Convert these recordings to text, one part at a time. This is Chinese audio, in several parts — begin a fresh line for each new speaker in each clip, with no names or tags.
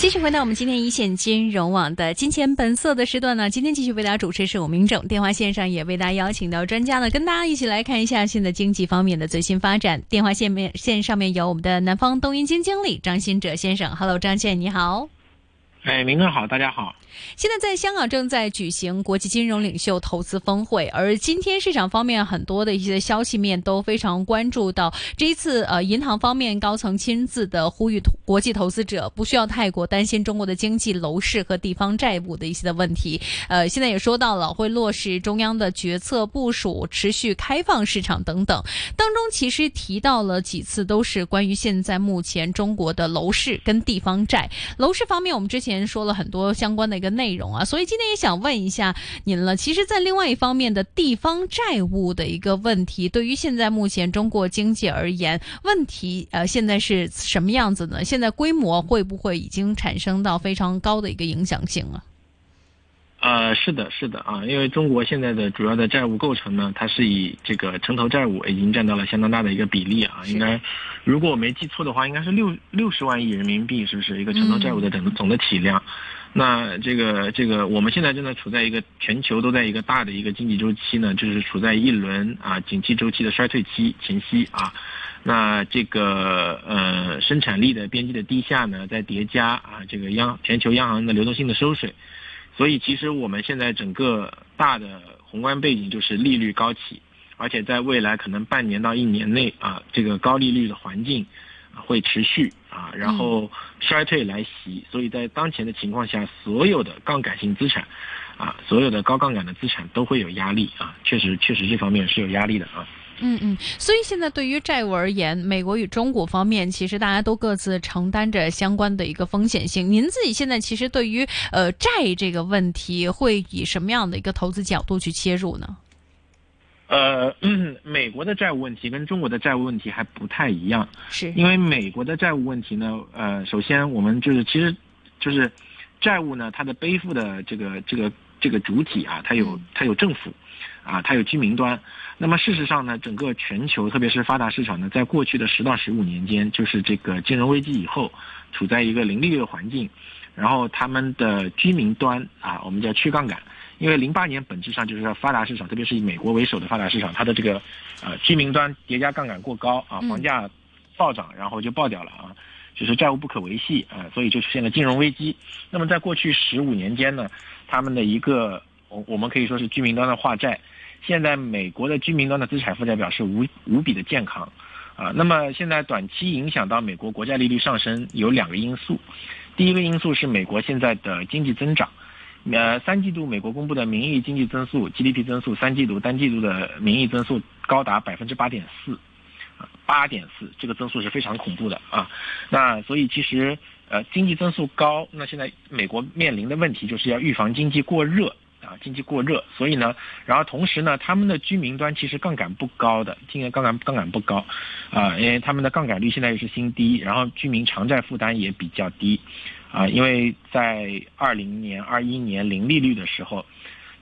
继续回到我们今天一线金融网的金钱本色的时段呢，今天继续为大家主持是我明正，电话线上也为大家邀请到专家呢，跟大家一起来看一下现在经济方面的最新发展。电话线面线上面有我们的南方东银金经理张新哲先生，Hello，张倩你好。
哎，明哥好，大家好。
现在在香港正在举行国际金融领袖投资峰会，而今天市场方面很多的一些消息面都非常关注到这一次呃银行方面高层亲自的呼吁国际投资者不需要太过担心中国的经济、楼市和地方债务的一些的问题。呃，现在也说到了会落实中央的决策部署，持续开放市场等等。当中其实提到了几次都是关于现在目前中国的楼市跟地方债。楼市方面，我们之前前说了很多相关的一个。内容啊，所以今天也想问一下您了。其实，在另外一方面的地方债务的一个问题，对于现在目前中国经济而言，问题呃现在是什么样子呢？现在规模会不会已经产生到非常高的一个影响性了？
呃，是的，是的啊，因为中国现在的主要的债务构成呢，它是以这个城投债务已经占到了相当大的一个比例啊，应该如果我没记错的话，应该是六六十万亿人民币，是不是一个城投债务的总总的体量？那这个这个，我们现在正在处在一个全球都在一个大的一个经济周期呢，就是处在一轮啊景气周期的衰退期前夕啊。那这个呃生产力的边际的低下呢，在叠加啊这个央全球央行的流动性的收水，所以其实我们现在整个大的宏观背景就是利率高企，而且在未来可能半年到一年内啊这个高利率的环境。会持续啊，然后衰退来袭，所以在当前的情况下，所有的杠杆性资产，啊，所有的高杠杆的资产都会有压力啊，确实，确实这方面是有压力的啊。
嗯嗯，所以现在对于债务而言，美国与中国方面其实大家都各自承担着相关的一个风险性。您自己现在其实对于呃债这个问题，会以什么样的一个投资角度去切入呢？
呃，美国的债务问题跟中国的债务问题还不太一样，
是
因为美国的债务问题呢，呃，首先我们就是其实，就是债务呢，它的背负的这个这个这个主体啊，它有它有政府，啊，它有居民端。那么事实上呢，整个全球特别是发达市场呢，在过去的十到十五年间，就是这个金融危机以后，处在一个零利率的环境，然后他们的居民端啊，我们叫去杠杆。因为零八年本质上就是说发达市场，特别是以美国为首的发达市场，它的这个，呃，居民端叠加杠杆过高啊，房价暴涨，然后就爆掉了啊，就是债务不可维系啊，所以就出现了金融危机。那么在过去十五年间呢，他们的一个我我们可以说是居民端的化债，现在美国的居民端的资产负债表是无无比的健康啊。那么现在短期影响到美国国债利率上升有两个因素，第一个因素是美国现在的经济增长。呃，三季度美国公布的名义经济增速 GDP 增速，三季度单季度的名义增速高达百分之八点四，八点四，这个增速是非常恐怖的啊。那所以其实呃经济增速高，那现在美国面临的问题就是要预防经济过热啊，经济过热。所以呢，然后同时呢，他们的居民端其实杠杆不高的，今年杠杆杠杆不高啊，因为他们的杠杆率现在又是新低，然后居民偿债负担也比较低。啊，因为在二零年、二一年零利率的时候，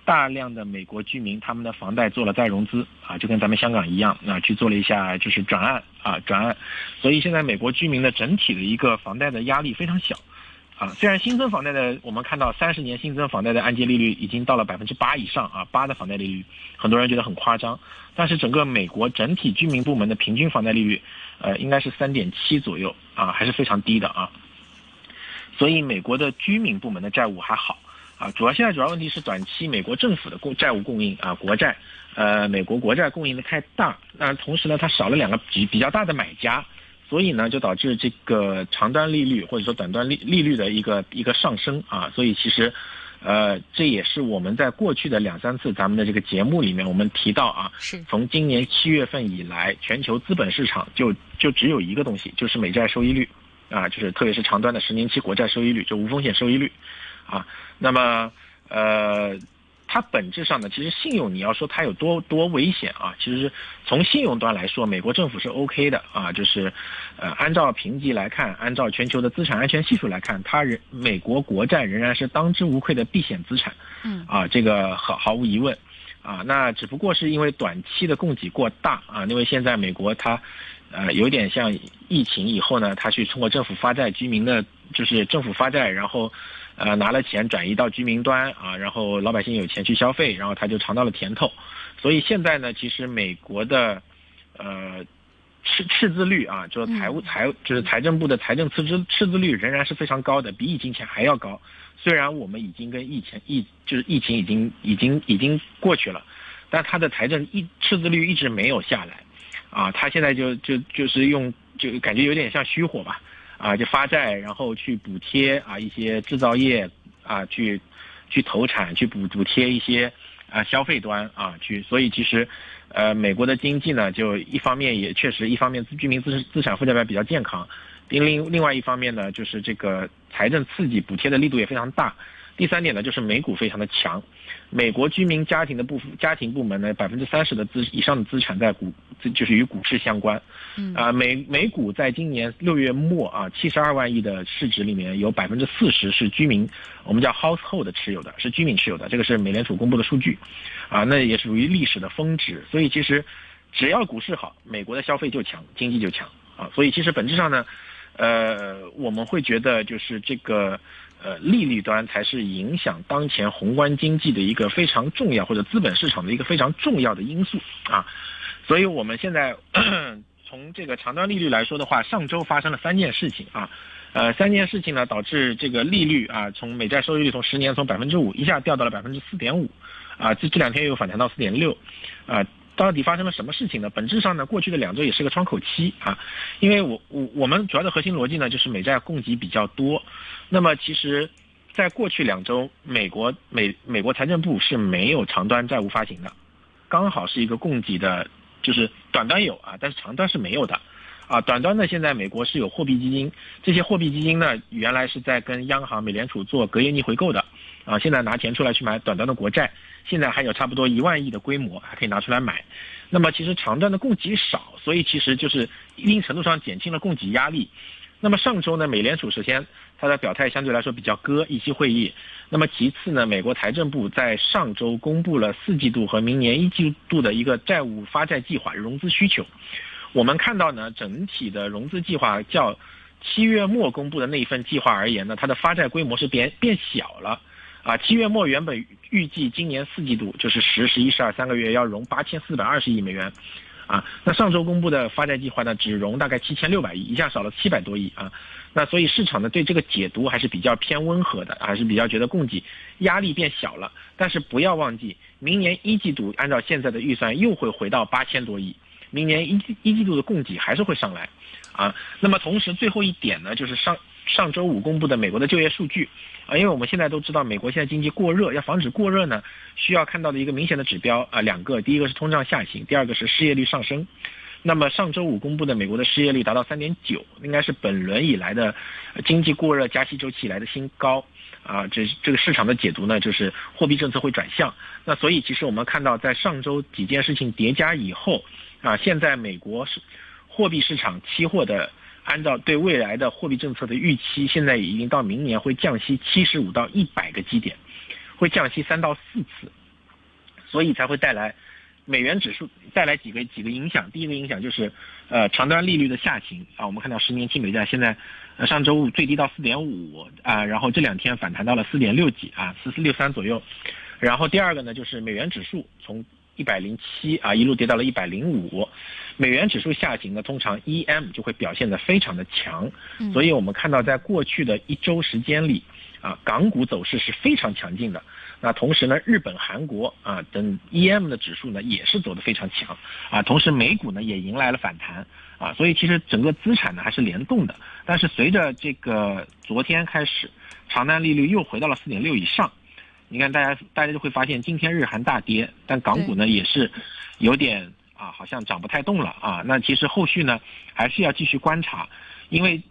大量的美国居民他们的房贷做了再融资啊，就跟咱们香港一样，啊，去做了一下就是转案啊，转案，所以现在美国居民的整体的一个房贷的压力非常小，啊，虽然新增房贷的我们看到三十年新增房贷的按揭利率已经到了百分之八以上啊，八的房贷利率，很多人觉得很夸张，但是整个美国整体居民部门的平均房贷利率，呃，应该是三点七左右啊，还是非常低的啊。所以美国的居民部门的债务还好，啊，主要现在主要问题是短期美国政府的供债务供应啊，国债，呃，美国国债供应的太大，那同时呢，它少了两个比比较大的买家，所以呢，就导致这个长端利率或者说短端利利率的一个一个上升啊，所以其实，呃，这也是我们在过去的两三次咱们的这个节目里面我们提到啊，
是
从今年七月份以来，全球资本市场就就只有一个东西，就是美债收益率。啊，就是特别是长端的十年期国债收益率，就无风险收益率，啊，那么呃，它本质上呢，其实信用你要说它有多多危险啊，其实从信用端来说，美国政府是 OK 的啊，就是呃，按照评级来看，按照全球的资产安全系数来看，它人美国国债仍然是当之无愧的避险资产，
嗯，
啊，这个毫毫无疑问，啊，那只不过是因为短期的供给过大啊，因为现在美国它。呃，有点像疫情以后呢，它去通过政府发债，居民的就是政府发债，然后呃拿了钱转移到居民端啊，然后老百姓有钱去消费，然后他就尝到了甜头。所以现在呢，其实美国的呃赤赤字率啊，就是财务财就是财政部的财政赤字赤字率仍然是非常高的，比疫情前还要高。虽然我们已经跟疫情疫就是疫情已经已经已经过去了，但它的财政一赤字率一直没有下来，啊，它现在就就就是用就感觉有点像虚火吧，啊，就发债然后去补贴啊一些制造业啊去去投产去补补贴一些啊消费端啊去，所以其实呃美国的经济呢就一方面也确实一方面居民资资产负债表比较健康。另另另外一方面呢，就是这个财政刺激补贴的力度也非常大。第三点呢，就是美股非常的强。美国居民家庭的部家庭部门呢，百分之三十的资以上的资产在股，就是与股市相关。
嗯
啊，美美股在今年六月末啊，七十二万亿的市值里面有百分之四十是居民，我们叫 household 持有的，是居民持有的。这个是美联储公布的数据，啊，那也属于历史的峰值。所以其实只要股市好，美国的消费就强，经济就强啊。所以其实本质上呢。呃，我们会觉得就是这个，呃，利率端才是影响当前宏观经济的一个非常重要，或者资本市场的一个非常重要的因素啊。所以我们现在从这个长端利率来说的话，上周发生了三件事情啊，呃，三件事情呢导致这个利率啊，从美债收益率从十年从百分之五一下掉到了百分之四点五，啊，这这两天又反弹到四点六，啊。到底发生了什么事情呢？本质上呢，过去的两周也是个窗口期啊，因为我我我们主要的核心逻辑呢，就是美债供给比较多。那么其实，在过去两周，美国美美国财政部是没有长端债务发行的，刚好是一个供给的，就是短端有啊，但是长端是没有的。啊，短端呢，现在美国是有货币基金，这些货币基金呢，原来是在跟央行、美联储做隔夜逆回购的，啊，现在拿钱出来去买短端的国债。现在还有差不多一万亿的规模，还可以拿出来买。那么其实长端的供给少，所以其实就是一定程度上减轻了供给压力。那么上周呢，美联储首先它的表态相对来说比较鸽，议息会议。那么其次呢，美国财政部在上周公布了四季度和明年一季度的一个债务发债计划融资需求。我们看到呢，整体的融资计划较七月末公布的那一份计划而言呢，它的发债规模是变变小了。啊，七月末原本预计今年四季度就是十、十一、十二三个月要融八千四百二十亿美元，啊，那上周公布的发债计划呢，只融大概七千六百亿，一下少了七百多亿啊，那所以市场呢对这个解读还是比较偏温和的，还是比较觉得供给压力变小了。但是不要忘记，明年一季度按照现在的预算又会回到八千多亿，明年一季一季度的供给还是会上来，啊，那么同时最后一点呢，就是上上周五公布的美国的就业数据。啊，因为我们现在都知道，美国现在经济过热，要防止过热呢，需要看到的一个明显的指标啊，两个，第一个是通胀下行，第二个是失业率上升。那么上周五公布的美国的失业率达到三点九，应该是本轮以来的经济过热加息周期以来的新高啊。这这个市场的解读呢，就是货币政策会转向。那所以其实我们看到，在上周几件事情叠加以后啊，现在美国是货币市场期货的。按照对未来的货币政策的预期，现在已经到明年会降息七十五到一百个基点，会降息三到四次，所以才会带来美元指数带来几个几个影响。第一个影响就是，呃，长端利率的下行啊，我们看到十年期美债现在，呃，上周五最低到四点五啊，然后这两天反弹到了四点六几啊，四四六三左右。然后第二个呢，就是美元指数从。一百零七啊，一路跌到了一百零五，美元指数下行呢，通常 EM 就会表现得非常的强，所以我们看到在过去的一周时间里，啊，港股走势是非常强劲的。那同时呢，日本、韩国啊等 EM 的指数呢也是走得非常强，啊，同时美股呢也迎来了反弹，啊，所以其实整个资产呢还是联动的。但是随着这个昨天开始，长端利率又回到了四点六以上。你看，大家大家就会发现，今天日韩大跌，但港股呢也是有点啊，好像涨不太动了啊。那其实后续呢还是要继续观察，因为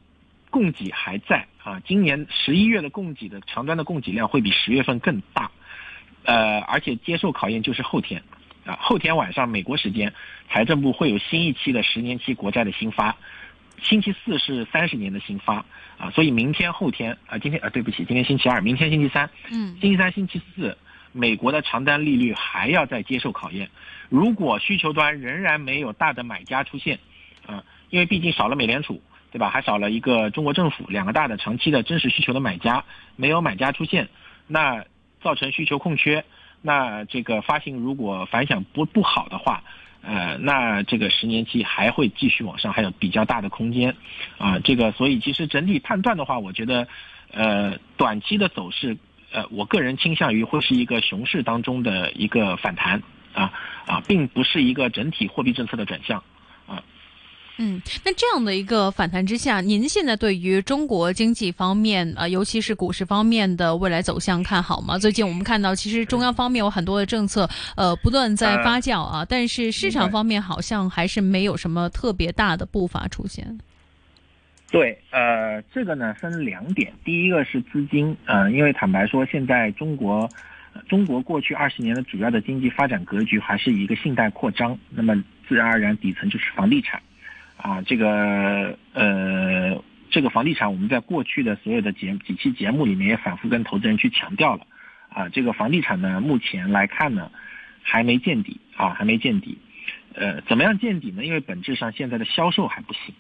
供给还在啊。今年十一月的供给的长端的供给量会比十月份更大，呃，而且接受考验就是后天啊，后天晚上美国时间，财政部会有新一期的十年期国债的新发。星期四是三十年的新发啊，所以明天后天啊，今天啊，对不起，今天星期二，明天星期三，
嗯，
星期三、星期四，美国的长单利率还要再接受考验。如果需求端仍然没有大的买家出现，啊，因为毕竟少了美联储，对。吧？还少了一个中国政府，两个大的长期的真实需求的买家，没有买家出现，那造成需求空缺，那这个发行如果反响不不好的话，呃，那这个十年期还会继续往上，还有比较大的空间，啊，这个所以其实整体判断的话，我觉得，呃，短期的走势。呃，我个人倾向于会是一个熊市当中的一个反弹啊啊，并不是一个整体货币政策的转向。
嗯，那这样的一个反弹之下，您现在对于中国经济方面呃，尤其是股市方面的未来走向看好吗？最近我们看到，其实中央方面有很多的政策呃不断在发酵啊，但是市场方面好像还是没有什么特别大的步伐出现。
对，呃，这个呢分两点，第一个是资金，呃，因为坦白说，现在中国，中国过去二十年的主要的经济发展格局还是一个信贷扩张，那么自然而然底层就是房地产，啊，这个，呃，这个房地产我们在过去的所有的节几期节目里面也反复跟投资人去强调了，啊，这个房地产呢目前来看呢还没见底，啊，还没见底，呃，怎么样见底呢？因为本质上现在的销售还不行。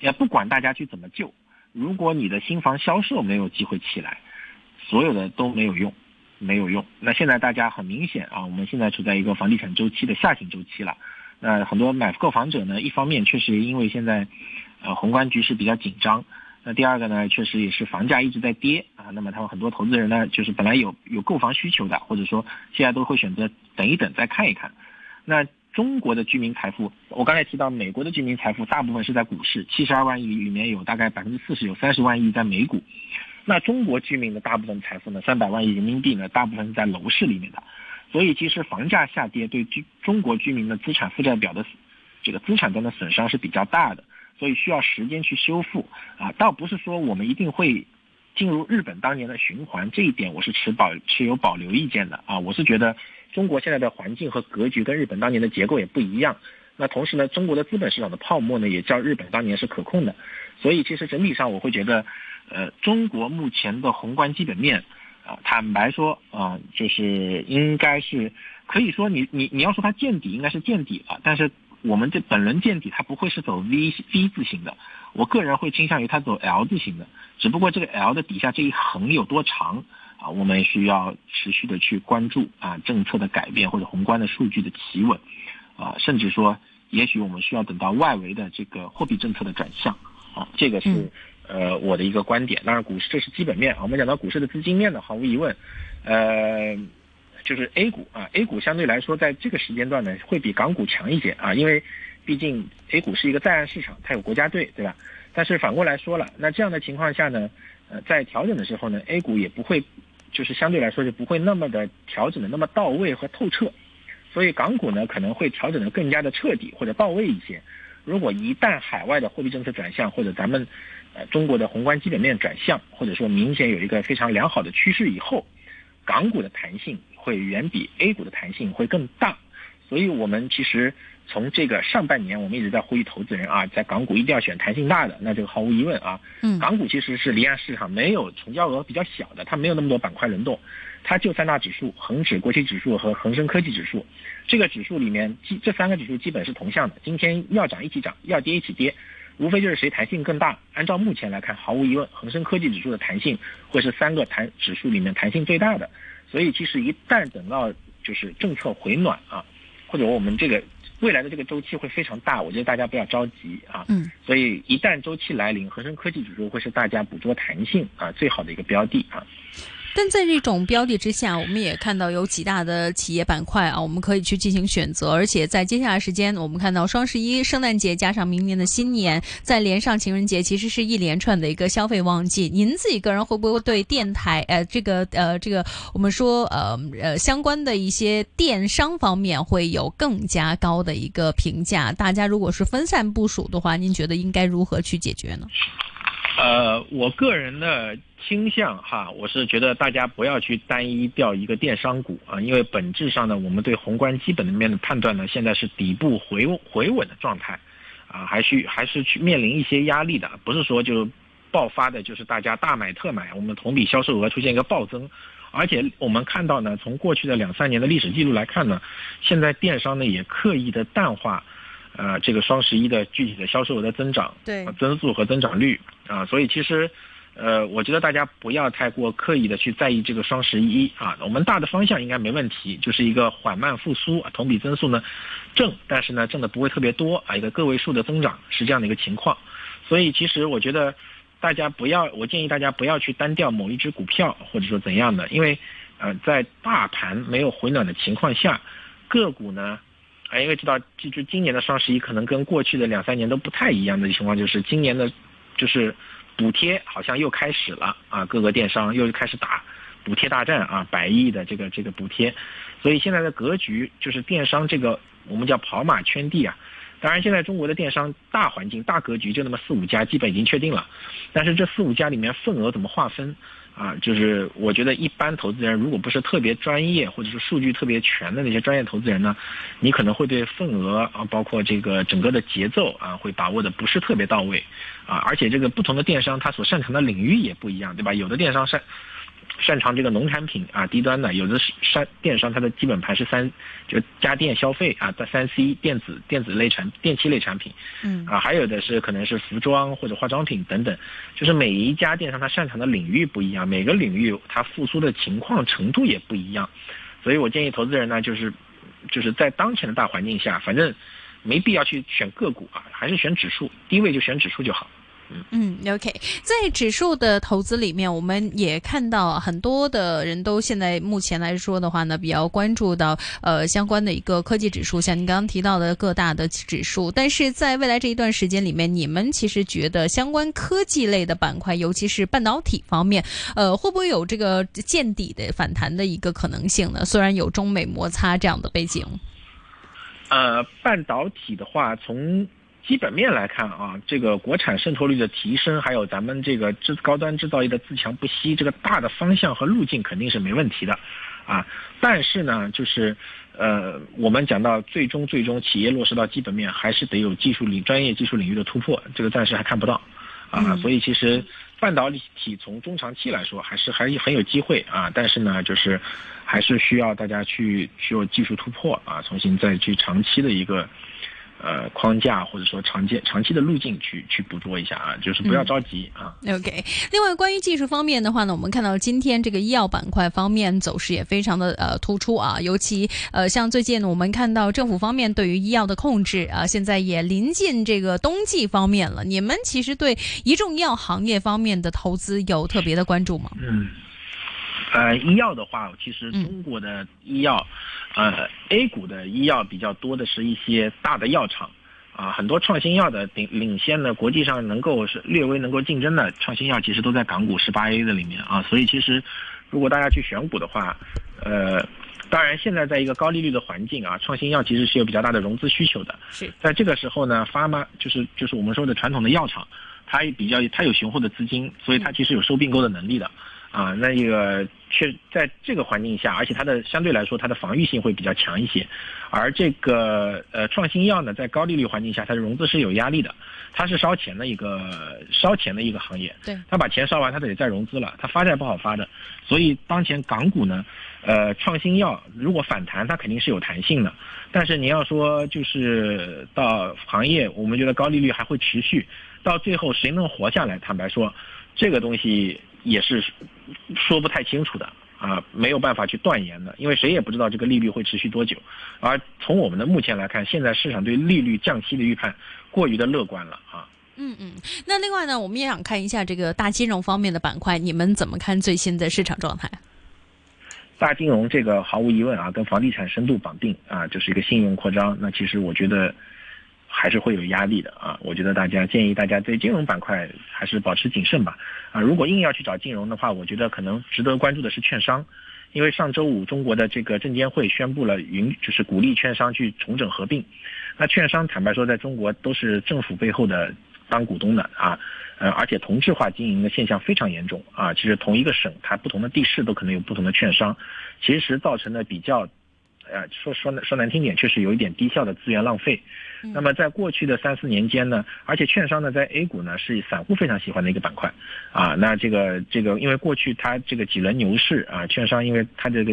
也不管大家去怎么救，如果你的新房销售没有机会起来，所有的都没有用，没有用。那现在大家很明显啊，我们现在处在一个房地产周期的下行周期了。那很多买购房者呢，一方面确实因为现在，呃，宏观局势比较紧张。那第二个呢，确实也是房价一直在跌啊。那么他们很多投资人呢，就是本来有有购房需求的，或者说现在都会选择等一等再看一看。那。中国的居民财富，我刚才提到美国的居民财富大部分是在股市，七十二万亿里面有大概百分之四十有三十万亿在美股。那中国居民的大部分财富呢，三百万亿人民币呢，大部分是在楼市里面的。所以其实房价下跌对居中国居民的资产负债表的这个资产端的损伤是比较大的，所以需要时间去修复啊。倒不是说我们一定会进入日本当年的循环，这一点我是持保持有保留意见的啊。我是觉得。中国现在的环境和格局跟日本当年的结构也不一样。那同时呢，中国的资本市场的泡沫呢，也较日本当年是可控的。所以其实整体上我会觉得，呃，中国目前的宏观基本面，啊，坦白说啊，就是应该是可以说你你你要说它见底，应该是见底了。但是我们这本轮见底，它不会是走 V V 字形的。我个人会倾向于它走 L 字形的。只不过这个 L 的底下这一横有多长？啊，我们需要持续的去关注啊政策的改变或者宏观的数据的企稳，啊，甚至说，也许我们需要等到外围的这个货币政策的转向，啊，这个是呃我的一个观点。当然，股市这是基本面啊。我们讲到股市的资金面呢，毫无疑问，呃，就是 A 股啊，A 股相对来说在这个时间段呢会比港股强一些啊，因为毕竟 A 股是一个在岸市场，它有国家队，对吧？但是反过来说了，那这样的情况下呢，呃，在调整的时候呢，A 股也不会。就是相对来说就不会那么的调整的那么到位和透彻，所以港股呢可能会调整的更加的彻底或者到位一些。如果一旦海外的货币政策转向或者咱们呃中国的宏观基本面转向，或者说明显有一个非常良好的趋势以后，港股的弹性会远比 A 股的弹性会更大。所以我们其实。从这个上半年，我们一直在呼吁投资人啊，在港股一定要选弹性大的。那这个毫无疑问啊，嗯，港股其实是离岸市场没有成交额比较小的，它没有那么多板块轮动，它就三大指数：恒指、国企指数和恒生科技指数。这个指数里面，基这三个指数基本是同向的，今天要涨一起涨，要跌一起跌，无非就是谁弹性更大。按照目前来看，毫无疑问，恒生科技指数的弹性会是三个弹指数里面弹性最大的。所以，其实一旦等到就是政策回暖啊，或者我们这个。未来的这个周期会非常大，我觉得大家不要着急啊。嗯，所以一旦周期来临，恒生科技指数会是大家捕捉弹性啊最好的一个标的啊。
但在这种标的之下，我们也看到有几大的企业板块啊，我们可以去进行选择。而且在接下来时间，我们看到双十一、圣诞节加上明年的新年，再连上情人节，其实是一连串的一个消费旺季。您自己个人会不会对电台呃这个呃这个我们说呃呃相关的一些电商方面会有更加高的一个评价？大家如果是分散部署的话，您觉得应该如何去解决呢？
呃，我个人的。倾向哈，我是觉得大家不要去单一调一个电商股啊，因为本质上呢，我们对宏观基本面的判断呢，现在是底部回回稳的状态，啊，还需还是去面临一些压力的，不是说就爆发的，就是大家大买特买，我们同比销售额出现一个暴增，而且我们看到呢，从过去的两三年的历史记录来看呢，现在电商呢也刻意的淡化，呃，这个双十一的具体的销售额的增长，
对
增速和增长率啊，所以其实，呃，我觉得大家不要太过刻意的去在意这个双十一啊，我们大的方向应该没问题，就是一个缓慢复苏，同比增速呢正，但是呢正的不会特别多啊，一个个位数的增长是这样的一个情况，所以其实我觉得大家不要，我建议大家不要去单调某一只股票或者说怎样的，因为呃在大盘没有回暖的情况下，个股呢。啊，因为知道，就就今年的双十一可能跟过去的两三年都不太一样的情况，就是今年的，就是补贴好像又开始了啊，各个电商又开始打补贴大战啊，百亿的这个这个补贴，所以现在的格局就是电商这个我们叫跑马圈地啊。当然，现在中国的电商大环境大格局就那么四五家，基本已经确定了，但是这四五家里面份额怎么划分？啊，就是我觉得一般投资人如果不是特别专业，或者是数据特别全的那些专业投资人呢，你可能会对份额啊，包括这个整个的节奏啊，会把握的不是特别到位，啊，而且这个不同的电商它所擅长的领域也不一样，对吧？有的电商擅擅长这个农产品啊，低端的；有的是商电商，它的基本盘是三，就家电消费啊，在三 C 电子电子类产电器类产品，
嗯。
啊，还有的是可能是服装或者化妆品等等，就是每一家电商它擅长的领域不一样，每个领域它复苏的情况程度也不一样，所以我建议投资人呢，就是就是在当前的大环境下，反正没必要去选个股啊，还是选指数，低位就选指数就好。
嗯，OK，在指数的投资里面，我们也看到很多的人都现在目前来说的话呢，比较关注到呃相关的一个科技指数，像您刚刚提到的各大的指数。但是在未来这一段时间里面，你们其实觉得相关科技类的板块，尤其是半导体方面，呃，会不会有这个见底的反弹的一个可能性呢？虽然有中美摩擦这样的背景，
呃，半导体的话，从基本面来看啊，这个国产渗透率的提升，还有咱们这个制高端制造业的自强不息，这个大的方向和路径肯定是没问题的，啊，但是呢，就是呃，我们讲到最终最终企业落实到基本面，还是得有技术领专业技术领域的突破，这个暂时还看不到，啊，所以其实半导体从中长期来说还是还很有机会啊，但是呢，就是还是需要大家去需要技术突破啊，重新再去长期的一个。呃，框架或者说长期长期的路径去去捕捉一下啊，就是不要着急啊。
OK，另外关于技术方面的话呢，我们看到今天这个医药板块方面走势也非常的呃突出啊，尤其呃像最近我们看到政府方面对于医药的控制啊，现在也临近这个冬季方面了。你们其实对一众医药行业方面的投资有特别的关注吗？
嗯。呃，医药的话，其实中国的医药，呃，A 股的医药比较多的是一些大的药厂，啊，很多创新药的领领先的，国际上能够是略微能够竞争的创新药，其实都在港股十八 A 的里面啊。所以其实，如果大家去选股的话，呃，当然现在在一个高利率的环境啊，创新药其实是有比较大的融资需求的。
是
在这个时候呢，发嘛就是就是我们说的传统的药厂，它比较它有雄厚的资金，所以它其实有收并购的能力的。啊，那一个确在这个环境下，而且它的相对来说它的防御性会比较强一些，而这个呃创新药呢，在高利率环境下，它的融资是有压力的，它是烧钱的一个烧钱的一个行业，
对，
它把钱烧完，它得再融资了，它发债不好发的，所以当前港股呢，呃创新药如果反弹，它肯定是有弹性的，但是你要说就是到行业，我们觉得高利率还会持续，到最后谁能活下来？坦白说，这个东西。也是说不太清楚的啊，没有办法去断言的，因为谁也不知道这个利率会持续多久。而从我们的目前来看，现在市场对利率降息的预判过于的乐观了啊。
嗯嗯，那另外呢，我们也想看一下这个大金融方面的板块，你们怎么看最新的市场状态？
大金融这个毫无疑问啊，跟房地产深度绑定啊，就是一个信用扩张。那其实我觉得。还是会有压力的啊！我觉得大家建议大家对金融板块还是保持谨慎吧。啊，如果硬要去找金融的话，我觉得可能值得关注的是券商，因为上周五中国的这个证监会宣布了允，就是鼓励券商去重整合并。那券商坦白说，在中国都是政府背后的当股东的啊，呃，而且同质化经营的现象非常严重啊。其实同一个省，它不同的地市都可能有不同的券商，其实造成的比较。呃，说说说难听点，确实有一点低效的资源浪费。那么在过去的三四年间呢，而且券商呢在 A 股呢是散户非常喜欢的一个板块啊。那这个这个，因为过去它这个几轮牛市啊，券商因为它这个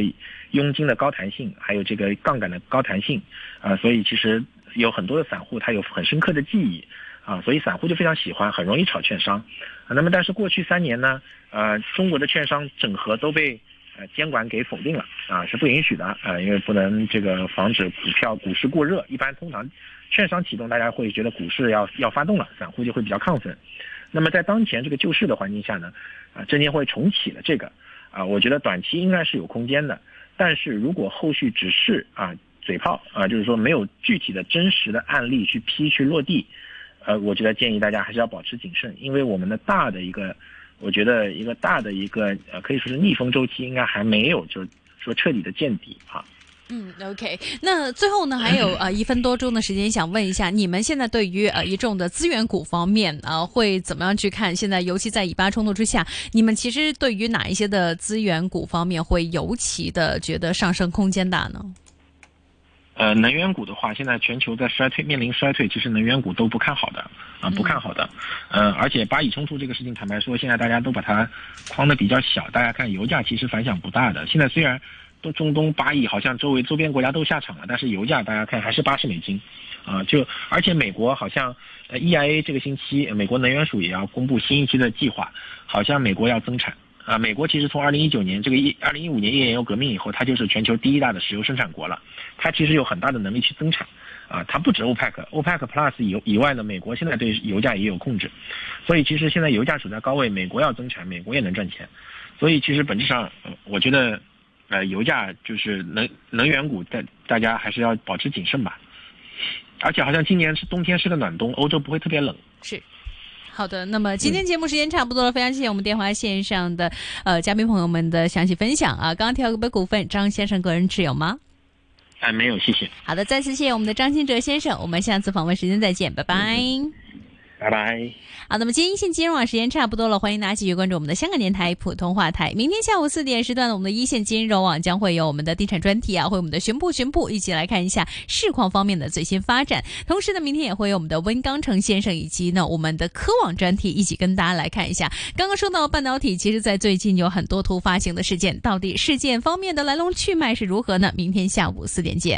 佣金的高弹性，还有这个杠杆的高弹性啊，所以其实有很多的散户他有很深刻的记忆啊，所以散户就非常喜欢，很容易炒券商。啊，那么但是过去三年呢，呃，中国的券商整合都被呃监管给否定了啊，是不允许的啊，因为不能这个防止股票股市过热。一般通常券商启动，大家会觉得股市要要发动了，散户就会比较亢奋。那么在当前这个救市的环境下呢，啊，证监会重启了这个啊，我觉得短期应该是有空间的。但是如果后续只是啊嘴炮啊，就是说没有具体的真实的案例去批去落地。呃，我觉得建议大家还是要保持谨慎，因为我们的大的一个，我觉得一个大的一个呃，可以说是逆风周期，应该还没有就说彻底的见底啊。
嗯，OK，那最后呢，还有 呃一分多钟的时间，想问一下，你们现在对于呃一众的资源股方面啊，会怎么样去看？现在尤其在以巴冲突之下，你们其实对于哪一些的资源股方面会尤其的觉得上升空间大呢？
呃，能源股的话，现在全球在衰退，面临衰退，其实能源股都不看好的啊，不看好的。嗯，而且巴以冲突这个事情，坦白说，现在大家都把它框的比较小。大家看油价其实反响不大的。现在虽然都中东巴以好像周围周边国家都下场了，但是油价大家看还是八十美金啊。就而且美国好像呃 EIA 这个星期，美国能源署也要公布新一期的计划，好像美国要增产。啊，美国其实从二零一九年这个一二零一五年页岩油革命以后，它就是全球第一大的石油生产国了。它其实有很大的能力去增产，啊，它不止 OPEC，OPEC Plus 以以外呢，美国现在对油价也有控制，所以其实现在油价处在高位，美国要增产，美国也能赚钱。所以其实本质上，我觉得，呃，油价就是能能源股，大大家还是要保持谨慎吧。而且好像今年是冬天是个暖冬，欧洲不会特别冷。
是。好的，那么今天节目时间差不多了，非常谢谢我们电话线上的呃嘉宾朋友们的详细分享啊。刚刚提到个股份，张先生个人持有吗？
哎，没有，谢谢。
好的，再次谢谢我们的张新哲先生，我们下次访问时间再见，拜拜。
拜拜。
好，那么今天一线金融网时间差不多了，欢迎大家继续关注我们的香港电台普通话台。明天下午四点时段，我们的一线金融网将会有我们的地产专题啊，会我们的巡部巡部一起来看一下市况方面的最新发展。同时呢，明天也会有我们的温刚成先生以及呢我们的科网专题一起跟大家来看一下。刚刚说到半导体，其实在最近有很多突发性的事件，到底事件方面的来龙去脉是如何呢？明天下午四点见。